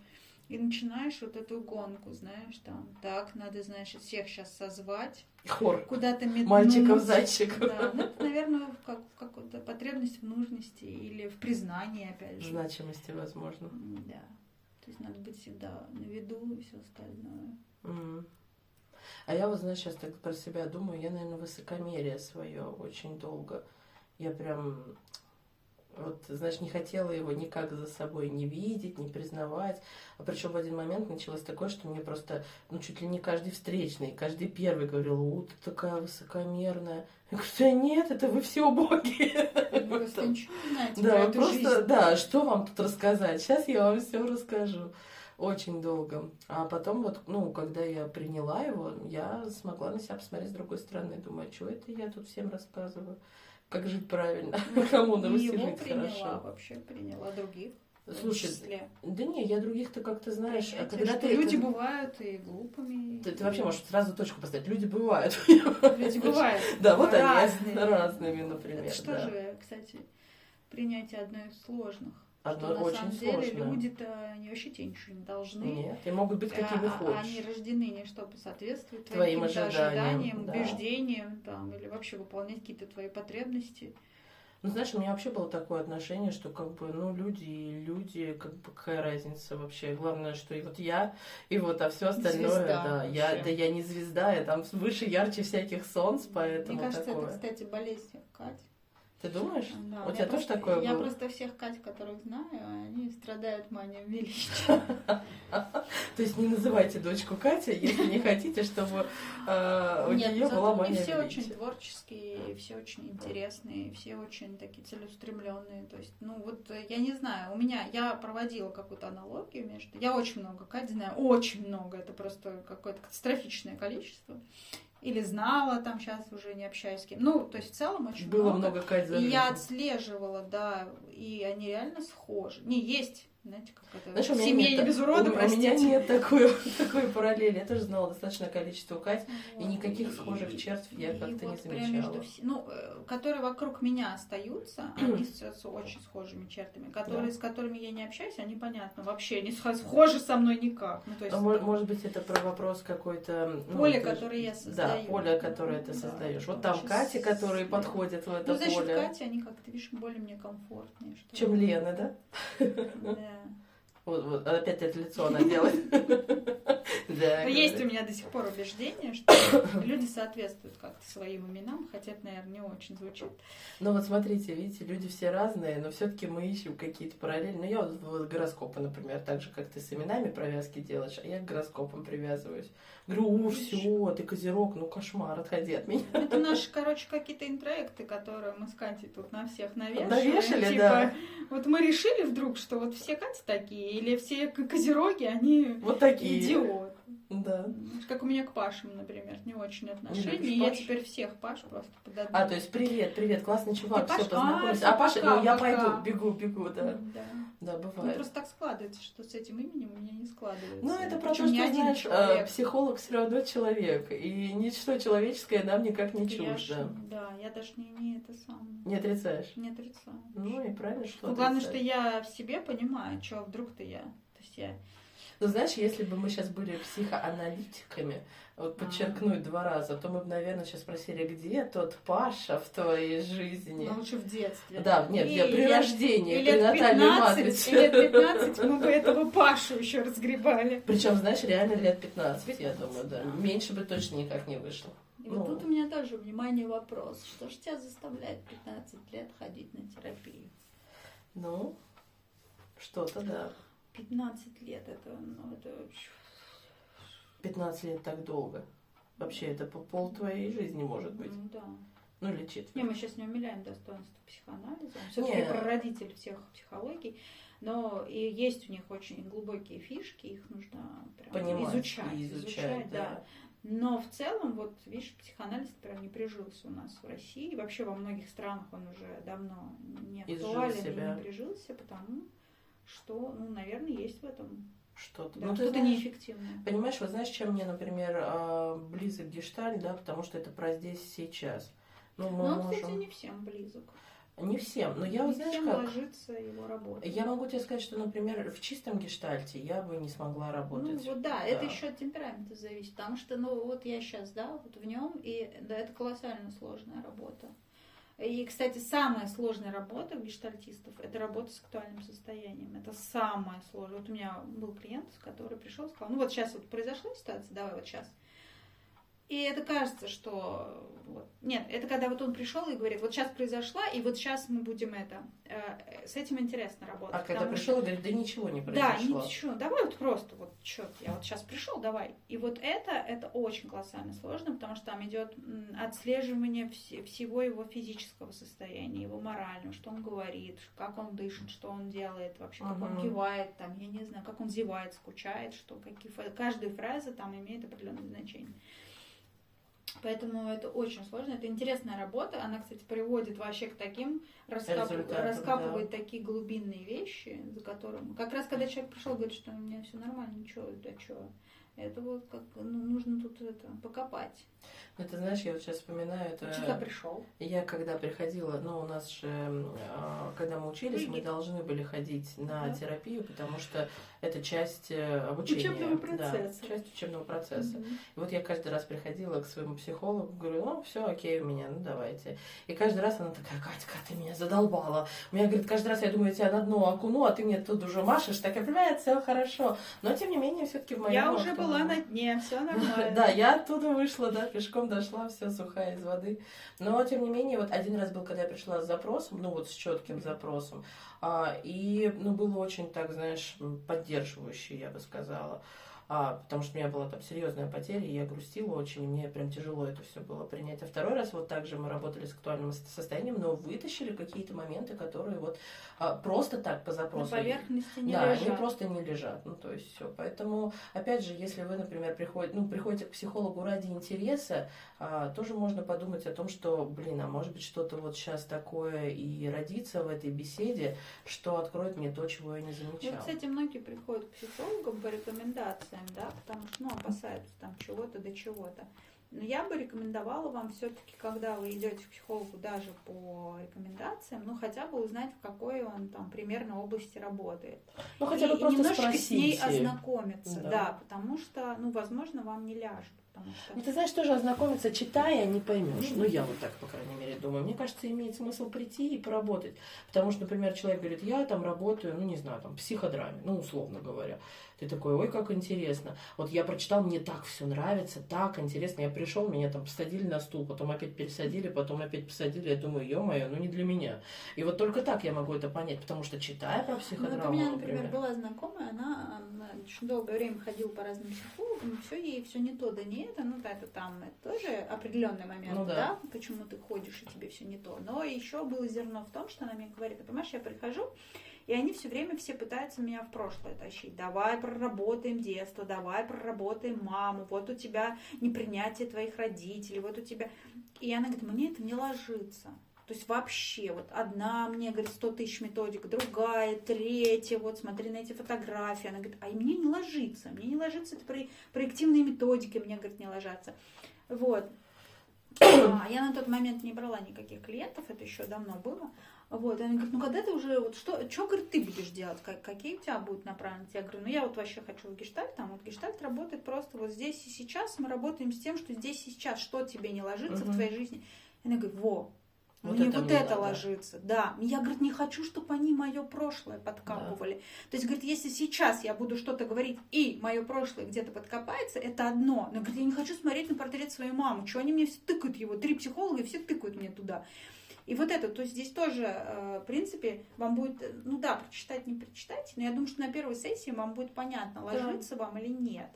И начинаешь вот эту гонку, знаешь, там, так, надо, значит, всех сейчас созвать, Хор. куда-то метнуть. Мальчиков, зайчиков. Да, ну, это, наверное, как, в какую-то потребность в нужности или в признании, опять же. Значимости, возможно. Да. То есть надо быть всегда на виду и все остальное. М. А я вот, знаешь, сейчас так про себя думаю, я, наверное, высокомерие свое очень долго. Я прям, вот, знаешь, не хотела его никак за собой не видеть, не признавать. А причем в один момент началось такое, что мне просто, ну, чуть ли не каждый встречный, каждый первый говорил, о, ты такая высокомерная. Я говорю, да нет, это вы все убогие. Просто Да, просто, жизнь. да, что вам тут рассказать? Сейчас я вам все расскажу. Очень долго. А потом вот, ну, когда я приняла его, я смогла на себя посмотреть с другой стороны. Думаю, что это я тут всем рассказываю? Как жить правильно? Кому на И Руси его жить хорошо? вообще приняла других. Слушай, числе. да не, я других-то как-то знаешь, а когда ты... люди это- бывают и глупыми. Ты, ты вообще можешь сразу точку поставить. Люди бывают. Люди бывают. Да, вот они разными, например. Это что же, кстати, принятие одно из сложных. Одно что на очень самом деле сложно. люди-то они вообще ничего не должны. Нет, и могут быть какими А- хочешь. Они рождены не чтобы соответствовать Твоим твоим, ожиданиям, ожиданиям, да. убеждениям там, или вообще выполнять какие-то твои потребности. Ну, знаешь, у меня вообще было такое отношение, что как бы, ну, люди и люди, как бы какая разница вообще. Главное, что и вот я, и вот, а все остальное, Звезда да. Я, да я не звезда, я там выше, ярче всяких солнц, поэтому Мне кажется, такое. это, кстати, болезнь Кать. Ты думаешь? Да, У тебя тоже просто- такое Я было? просто всех Кать, которых знаю, они страдают манией величия. То есть не называйте дочку Катя, если не хотите, чтобы э, у нее была они мания все очень величия. творческие, все очень интересные, все очень такие целеустремленные. То есть, ну вот э, я не знаю, у меня я проводила какую-то аналогию между. Я очень много Кать знаю, очень много, это просто какое-то катастрофичное количество. Или знала, там сейчас уже не общаюсь с кем. Ну, то есть в целом очень Было много Кать за И я отслеживала, да, и они реально схожи. Не, есть, знаете, как это, Знаешь, у в меня нет- не без урода, у, у простите. меня нет такой, такой параллели. Я тоже знала достаточное количество Кать. И Вот, никаких и- схожих черт я как-то не вот прям замечала. между ну, э, которые вокруг меня остаются, они с, с очень схожими чертами. Которые, Да. с которыми я не общаюсь, они понятно, вообще не схо- схожи со мной никак. Ну, то есть, А мо- может быть, это про вопрос какой-то... ну, поле, ты же- которое я Да, создаю. поле, которое ты Да, создаешь. Вот там Кати, которые подходят в это ну, за счет поле. Кати они как-то, видишь, более мне комфортнее. Что Чем. Лена, да? Да. Вот, вот, опять это лицо она делает. Да, есть у меня до сих пор убеждение, что люди соответствуют как-то своим именам, хотя это, наверное, не очень звучит. Ну вот смотрите, видите, люди все разные, но все-таки мы ищем какие-то параллели. Ну я вот в гороскопы, например, так же, как ты с именами провязки делаешь, а я к гороскопам привязываюсь. Говорю, о, все, ты козерог, ну кошмар, отходи от меня. Это наши, короче, какие-то интроекты, которые мы с Катей тут на всех навешиваем. Навешали, типа, да. Вот мы решили вдруг, что вот все Кати такие, или все козероги, они Вот такие. идиоты. Да. Как у меня к Пашам, например, не очень отношения. любишь и я теперь всех Паш просто под одну. А, то есть привет, привет, классный чувак, все, познакомились. А, А, Паша, ну я пока. пойду, бегу, бегу, да. Да. Да, Ну, бывает. просто так складывается, что с этим именем у меня не складывается. Ну, это про Причем то, не что, знаешь, э, человек. психолог все равно человек, и ничто человеческое нам никак не Я чуждо. Да, я даже не, не это сам. Не отрицаешь? Не отрицаю. Ну и правильно, что Ну, главное, что я в себе понимаю, что вдруг-то я. То есть я Ну, знаешь, если бы мы сейчас были психоаналитиками, вот подчеркнуть два раза, то мы бы, наверное, сейчас спросили, где тот Паша в твоей жизни? ну, лучше в детстве. Да, нет, И я при лет- рождении, и при натальной 15, матрице. и лет 15 мы бы этого Пашу еще разгребали. Причем, знаешь, реально лет 15, я 15, думаю, да. да. Меньше бы точно никак не вышло. И Ну. вот тут у меня тоже, внимание, вопрос. Что же тебя заставляет 15 лет ходить на терапию? Ну, что-то, да. 15 лет, это, ну, это... 15 лет так долго. Вообще, это по пол твоей жизни может быть. Ну, да. Ну, или четверть. Не, мы сейчас не умиляем достоинство психоанализа. Все-таки прародитель всех психологий. Но и есть у них очень глубокие фишки, их нужно прям Понимать изучать. и изучать, да. Но в целом, вот, видишь, психоанализ прям не прижился у нас в России. И вообще во многих странах он уже давно не актуален и себя. не прижился, потому что, ну, наверное, есть в этом. Что-то. Да, ну, что-то знаешь, неэффективное. Понимаешь, вот знаешь, чем мне, например, а, близок гештальт, да, потому что это про здесь сейчас. Ну, мы Но он, можем... кстати, не всем близок. Не всем, но я Не вот знаешь всем как, ложится его работа. я могу тебе сказать, что, например, в чистом гештальте я бы не смогла работать. Ну вот да, это еще от темперамента зависит, потому что, ну вот я сейчас, да, вот в нем, и да, это колоссально сложная работа. И, кстати, самая сложная работа у гештальтистов – это работа с актуальным состоянием. Это самое сложное. Вот у меня был клиент, который пришел и сказал, ну вот сейчас вот произошла ситуация, давай вот сейчас. И это кажется, что... Вот, нет, это когда вот он пришел и говорит, вот сейчас произошла, и вот сейчас мы будем это... Э, с этим интересно работать. А когда потому что- пришел, говорит, да ничего не да, произошло. ничего, давай вот просто, вот что я вот сейчас пришел, давай. И вот это, это очень колоссально сложно, потому что там идет отслеживание вс- всего его физического состояния, его морального, что он говорит, как он дышит, что он делает вообще, как он Мгм. кивает, там, я не знаю, как он зевает, скучает, что какие фра- каждая фраза там имеет определенное значение. Поэтому это очень сложно. Это интересная работа. Она, кстати, приводит вообще к таким, раскап- раскапывает такие глубинные вещи, за которым... Как раз когда человек пришел, говорит, что у меня все нормально, ничего, да что. Это вот как ну, нужно тут это покопать. Ну, ты знаешь, я вот сейчас вспоминаю, это... Что пришел? Я когда приходила, ну, у нас же, э, когда мы учились, мы Ригит. должны были ходить на Да. терапию, потому что это часть э, обучения. Учебного Да, процесса. часть учебного процесса. Мгм. И вот я каждый раз приходила к своему психологу, говорю, ну, все окей у меня, ну, давайте. И каждый раз она такая, Катька, ты меня задолбала. У меня, говорит, каждый раз я думаю, я тебя на дно окуну, а ты мне тут уже машешь, так я понимаю, все хорошо. Но, тем не менее, все-таки в моем... Я уже была на дне, все нормально. Да, я оттуда вышла, да, пешком дошла, все сухая из воды. Но, тем не менее, вот один раз был, когда я пришла с запросом, ну вот с четким запросом, а, и, ну, было очень, так, знаешь, поддерживающе, я бы сказала. А, потому что у меня была там серьезная потеря, и я грустила очень, и мне прям тяжело это все было принять. А второй раз вот так же мы работали с актуальным со- состоянием, но вытащили какие-то моменты, которые вот а, просто так по На запросу. поверхности не да, они лежат. просто не лежат. Ну, то есть все. Поэтому, опять же, если вы, например, приходите, ну, приходите к психологу ради интереса, а, тоже можно подумать о том, что, блин, а может быть что-то вот сейчас такое и родится в этой беседе, что откроет мне то, чего я не Вот, замечала. кстати, многие приходят к психологам по рекомендациям, да, потому что, ну, опасаются там чего-то до чего-то. Но я бы рекомендовала вам все-таки, когда вы идете к психологу даже по рекомендациям, ну, хотя бы узнать, в какой он там примерно области работает. Ну, хотя бы и просто немножечко с ней спросите. ознакомиться, Да. да. потому что, ну, возможно, вам не ляжет. Что Ну, ты знаешь, тоже ознакомиться, читая, не поймешь. Ну, я вот так, по крайней мере, думаю. Мне кажется, имеет смысл прийти и поработать. Потому что, например, человек говорит, я там работаю, ну, не знаю, там, психодраме, ну, условно говоря. Ты такой, ой, как интересно. Вот я прочитал, мне так все нравится, так интересно. Я пришел, меня там посадили на стул, потом опять пересадили, потом опять посадили. Я думаю, ё-моё, ну не для меня. И вот только так я могу это понять, потому что читая про Ну, психодраму, вот у меня, например, например, была знакомая, она, она очень долгое время ходила по разным психологам, все ей все не то, да не это, ну да, это там это тоже определенный момент, Ну да. да. почему ты ходишь и тебе все не то. Но еще было зерно в том, что она мне говорит, ты понимаешь, я прихожу, и они все время все пытаются меня в прошлое тащить. Давай проработаем детство, давай проработаем маму, вот у тебя непринятие твоих родителей, вот у тебя... И она говорит, мне это не ложится. То есть вообще, вот одна мне говорит 100 тысяч методик, другая, третья, вот смотри на эти фотографии. Она говорит, а мне не ложится, мне не ложится, это про- проективные методики мне, говорит, не ложатся. Вот. А я на тот момент не брала никаких клиентов, это еще давно было. Вот, и она говорит, ну когда ты уже, вот что, что, говорит, ты будешь делать, как, какие у тебя будут направленности? Я говорю, ну я вот вообще хочу в гештальт, там вот гештальт работает просто вот здесь и сейчас, мы работаем с тем, что здесь и сейчас, что тебе не ложится Мгм. в твоей жизни. И она говорит, во, Вот мне это вот мне это надо. ложится, да. Я, говорит, не хочу, чтобы они мое прошлое подкапывали. То есть, говорит, если сейчас я буду что-то говорить, и мое прошлое где-то подкопается, это одно. Но, говорит, я не хочу смотреть на портрет своей мамы. Что они мне все тыкают его? Три психолога, и все тыкают мне туда. И вот это, то есть здесь тоже, э, в принципе, вам будет, э, ну да, прочитать, не прочитать, но я думаю, что на первой сессии вам будет понятно, ложится вам или нет.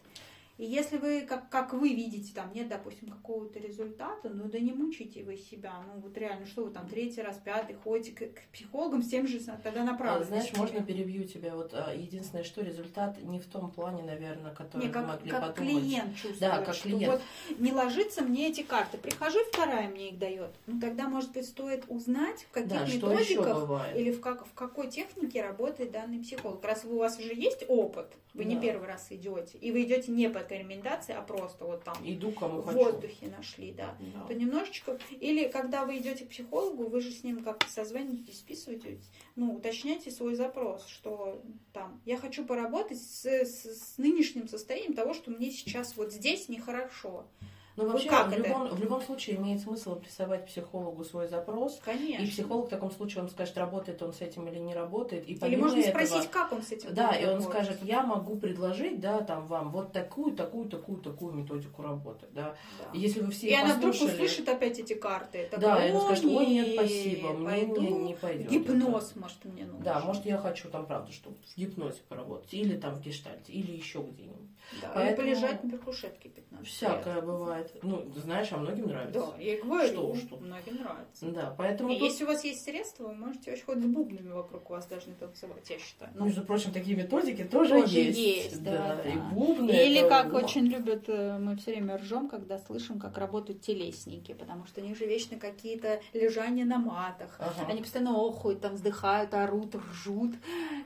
И если вы, как, как вы видите, там нет, допустим, какого-то результата, ну да не мучайте вы себя. Ну вот реально, что вы там третий раз, пятый ходите к, к психологам с тем же, тогда А, направо. Знаешь, можно перебью тебя. Вот а, единственное, что результат не в том плане, наверное, который Не, как, могли как подумать. клиент чувствует, Да, как что клиент. вот не ложится мне эти карты. Прихожу, вторая мне их дает. Ну тогда, может быть, стоит узнать, в каких Да, методиках или в, как, в какой технике работает данный психолог. Раз у вас уже есть опыт, вы не Да. первый раз идете, и вы идете не по этой рекомендации, а просто вот там Иду кому в хочу. воздухе нашли, да, Да. то немножечко... Или когда вы идете к психологу, вы же с ним как-то созваниваетесь, списываетесь, ну, уточняйте свой запрос, что там, я хочу поработать с, с- с нынешним состоянием того, что мне сейчас вот здесь нехорошо. Ну, Вы вообще, как в, это? любом, в любом случае имеет смысл обрисовать психологу свой запрос. Конечно. И психолог в таком случае, он скажет, работает он с этим или не работает. И Или можно этого, спросить, как он с этим Да, и он работать. скажет, я могу предложить, да, там вам вот такую, такую, такую, такую методику работы, да. Да. И если вы все И она вдруг послушали- услышит опять эти карты. да, такая, и она скажет, ой, нет, «Ой, спасибо, мне не, не пойдет. Гипноз, может, мне нужен. Да, может, я хочу там, правда, что в гипнозе поработать, или там в гештальте, или еще где-нибудь. Да, Поэтому- Или полежать на кушетке 15 лет. Всякое бывает. Ну, знаешь, а многим нравится. Да, я и говорю, Что тут. многим нравится. Да, поэтому И тут, если у вас есть средства, вы можете вообще хоть с бубнами вокруг вас должны танцевать, я считаю. Ну, между прочим, такие методики тоже, Тоже есть. есть, да, И да. бубны. Или это, как ух. очень любят, э, мы все время ржем, когда слышим, как работают телесники, потому что у них же вечно какие-то лежания на матах. Ага. Они постоянно охуют, там вздыхают, орут, ржут.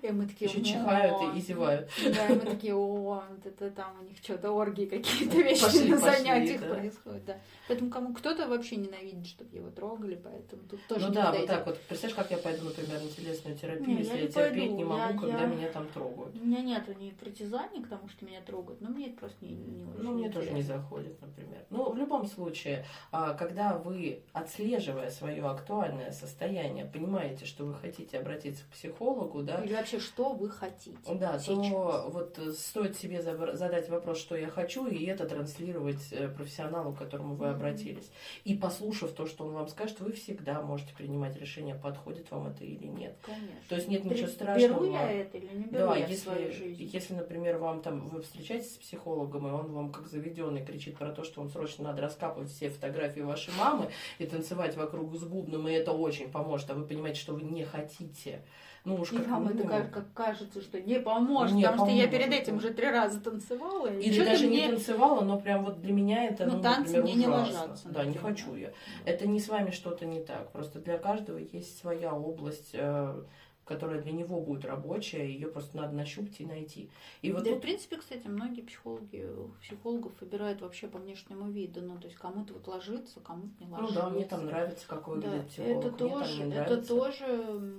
И мы такие, Еще чихают и, и зевают. Да, и мы такие, о, это там у них что-то оргии какие-то вещи Пошли, на занятиях да. происходят. Да. Поэтому кому кто-то вообще ненавидит, чтобы его трогали, поэтому тут тоже ну не да, вот подойдет. так вот. Представляешь, как я пойду, например, на телесную терапию, Не, если я я, не терпеть пойду. не могу, Я- когда я- меня там трогают. У меня нету ни притязаний к тому, что меня трогают, но мне это просто не, не очень Ну, мне тоже не заходит, например. Ну, в любом случае, а, когда вы, отслеживая свое актуальное состояние, понимаете, что вы хотите обратиться к психологу, да, Или вообще, что вы хотите Да, сейчас? то вот стоит себе забр- задать вопрос, что я хочу, и это транслировать э, профессионалу, к которому вы обратились. И послушав то, что он вам скажет, вы всегда можете принимать решение, подходит вам это или нет. Конечно. То есть нет ничего страшного. Беру я это или не беру Да, я в свою если, жизнь? если, например, вам там вы встречаетесь с психологом, и он вам как заведенный кричит про то, что вам срочно надо раскапывать все фотографии вашей мамы и танцевать вокруг с бубном, и это очень поможет, а вы понимаете, что вы не хотите. Ну уж И как вам это минимум. как, как кажется, что не поможет, Не потому что я поможет, перед этим уже три раза танцевала. и Или даже мне... не танцевала, но прям вот для меня это, Ну, ну, танцы например, мне не ужасно. ложатся, Да, не хочу я. Это не с вами что-то не так. Просто для каждого есть своя область, э, которая для него будет рабочая, ее просто надо нащупать и найти. И вот да, тут в принципе, кстати, многие психологи, психологов выбирают вообще по внешнему виду. Ну, то есть кому-то вот ложится, кому-то не Ну ложится. да, мне там нравится, как Да, психолог. это мне там тоже, не это нравится. тоже,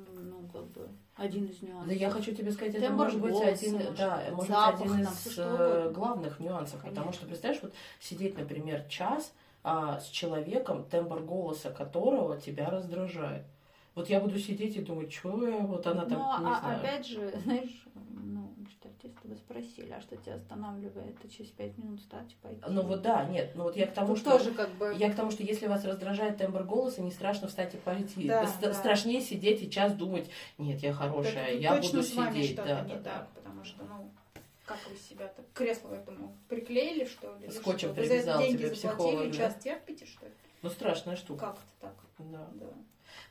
ну, как бы, один из нюансов. Да я хочу тебе сказать, это Тембр может быть голоса, один, может да, быть, может запах, быть один из что э, главных нюансов, потому Конечно. что представляешь, вот сидеть, например, час а, с человеком, тембр голоса которого тебя раздражает. Вот я буду сидеть и думать, что я, вот она там, Ну, не а знаю. опять же, знаешь, штатисты бы спросили, а что тебя останавливает? Ты через пять минут встать и пойти? Ну вот да, нет, ну вот я к тому, Тут что... тоже как бы... Я к тому, что если вас раздражает тембр голоса, не страшно встать и пойти. Да, Ст- да. Страшнее сидеть и час думать, нет, я хорошая, Тут я точно буду с вами сидеть. что-то Да, не да, да. потому что, ну, как вы себя так к креслу этому приклеили, что ли? Скотчем? Вы за привязал деньги тебе заплатили, психолог, да? час терпите, что ли? Ну страшная штука. Как это так? Да. Да.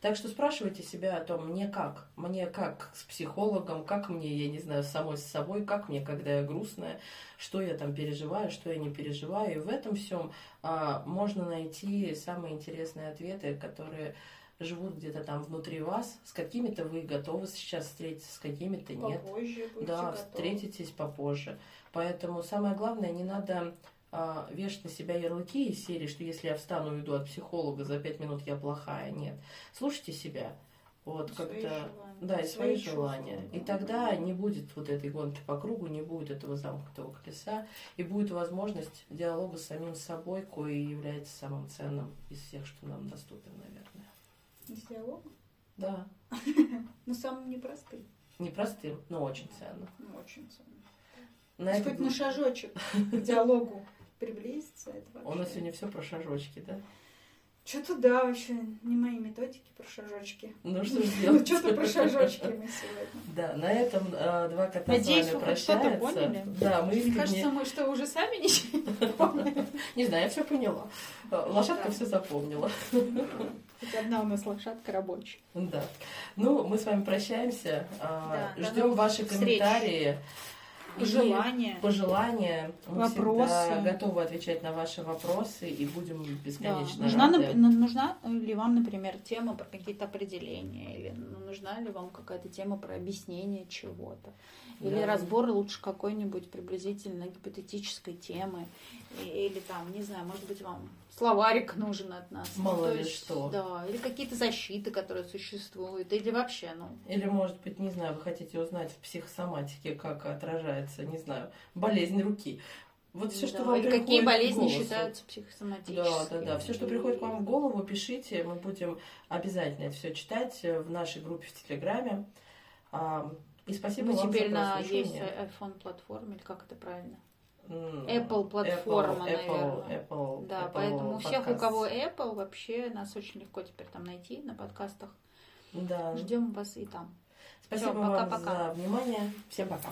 Так что спрашивайте себя о том, мне как? Мне как с психологом, как мне, я не знаю, самой с собой, как мне, когда я грустная, что я там переживаю, что я не переживаю. И в этом всем а, можно найти самые интересные ответы, которые живут где-то там внутри вас. С какими-то вы готовы сейчас встретиться, с какими-то нет. Попозже будете Да, готовы. встретитесь попозже. Поэтому самое главное, не надо а, вешать на себя ярлыки из серии, что если я встану и уйду от психолога, за пять минут я плохая. Нет. Слушайте себя. Вот Свои как-то. желания. Да, и свои, чувства, желания. И да. тогда не будет вот этой гонки по кругу, не будет этого замкнутого колеса, и будет возможность диалога с самим собой, кое является самым ценным из всех, что нам доступен, наверное. Из диалога? Да, Ну, самым непростым. непростым, но очень ценным. Ну, очень ценно. На хоть на шажочек к диалогу приблизиться, это вообще... У нас сегодня все про шажочки, да? Что-то да, вообще не мои методики про шажочки. Ну что ж Ну, делать? что-то про шажочки мы сегодня. Да, на этом э, два кота Надеюсь, с вами вы хоть что-то поняли. Да, мы Мне кажется, мы что, уже сами ничего не помним. Не знаю, я все поняла. Э, Лошадка все запомнила. Хоть одна у нас лошадка рабочая. Да. Ну, мы с вами прощаемся. До Ждем ваши встреч. комментарии. Пожелания. Пожелания. Мы Вопросы. готовы отвечать на ваши вопросы и будем бесконечно Да. Нужна, рады. ну, нужна ли вам, например, тема про какие-то определения? Или ну, нужна ли вам какая-то тема про объяснение чего-то. Или Да. разбор лучше какой-нибудь приблизительно гипотетической темы. Или там, не знаю, может быть, вам словарик нужен от нас. Ну, Мало то ли есть, что. Да, или какие-то защиты, которые существуют. Или вообще, ну, Или, может быть, не знаю, вы хотите узнать в психосоматике, как отражается, не знаю, болезнь руки. Вот все, что да, вам или приходит какие болезни голосу. считаются психосоматическими. Да, да, да. Все, что приходит к вам в голову, пишите. Мы будем обязательно это все читать в нашей группе в Телеграме. А, И спасибо Мы вам теперь за на есть прослушивание. iPhone платформе, или как это правильно? Apple платформа, Apple, Apple, наверное. Apple, Да, Apple поэтому всех, у кого Apple, вообще нас очень легко теперь там найти на подкастах. Да. Ждем вас и там. Спасибо Всё, вам пока-пока. за внимание. Всем пока.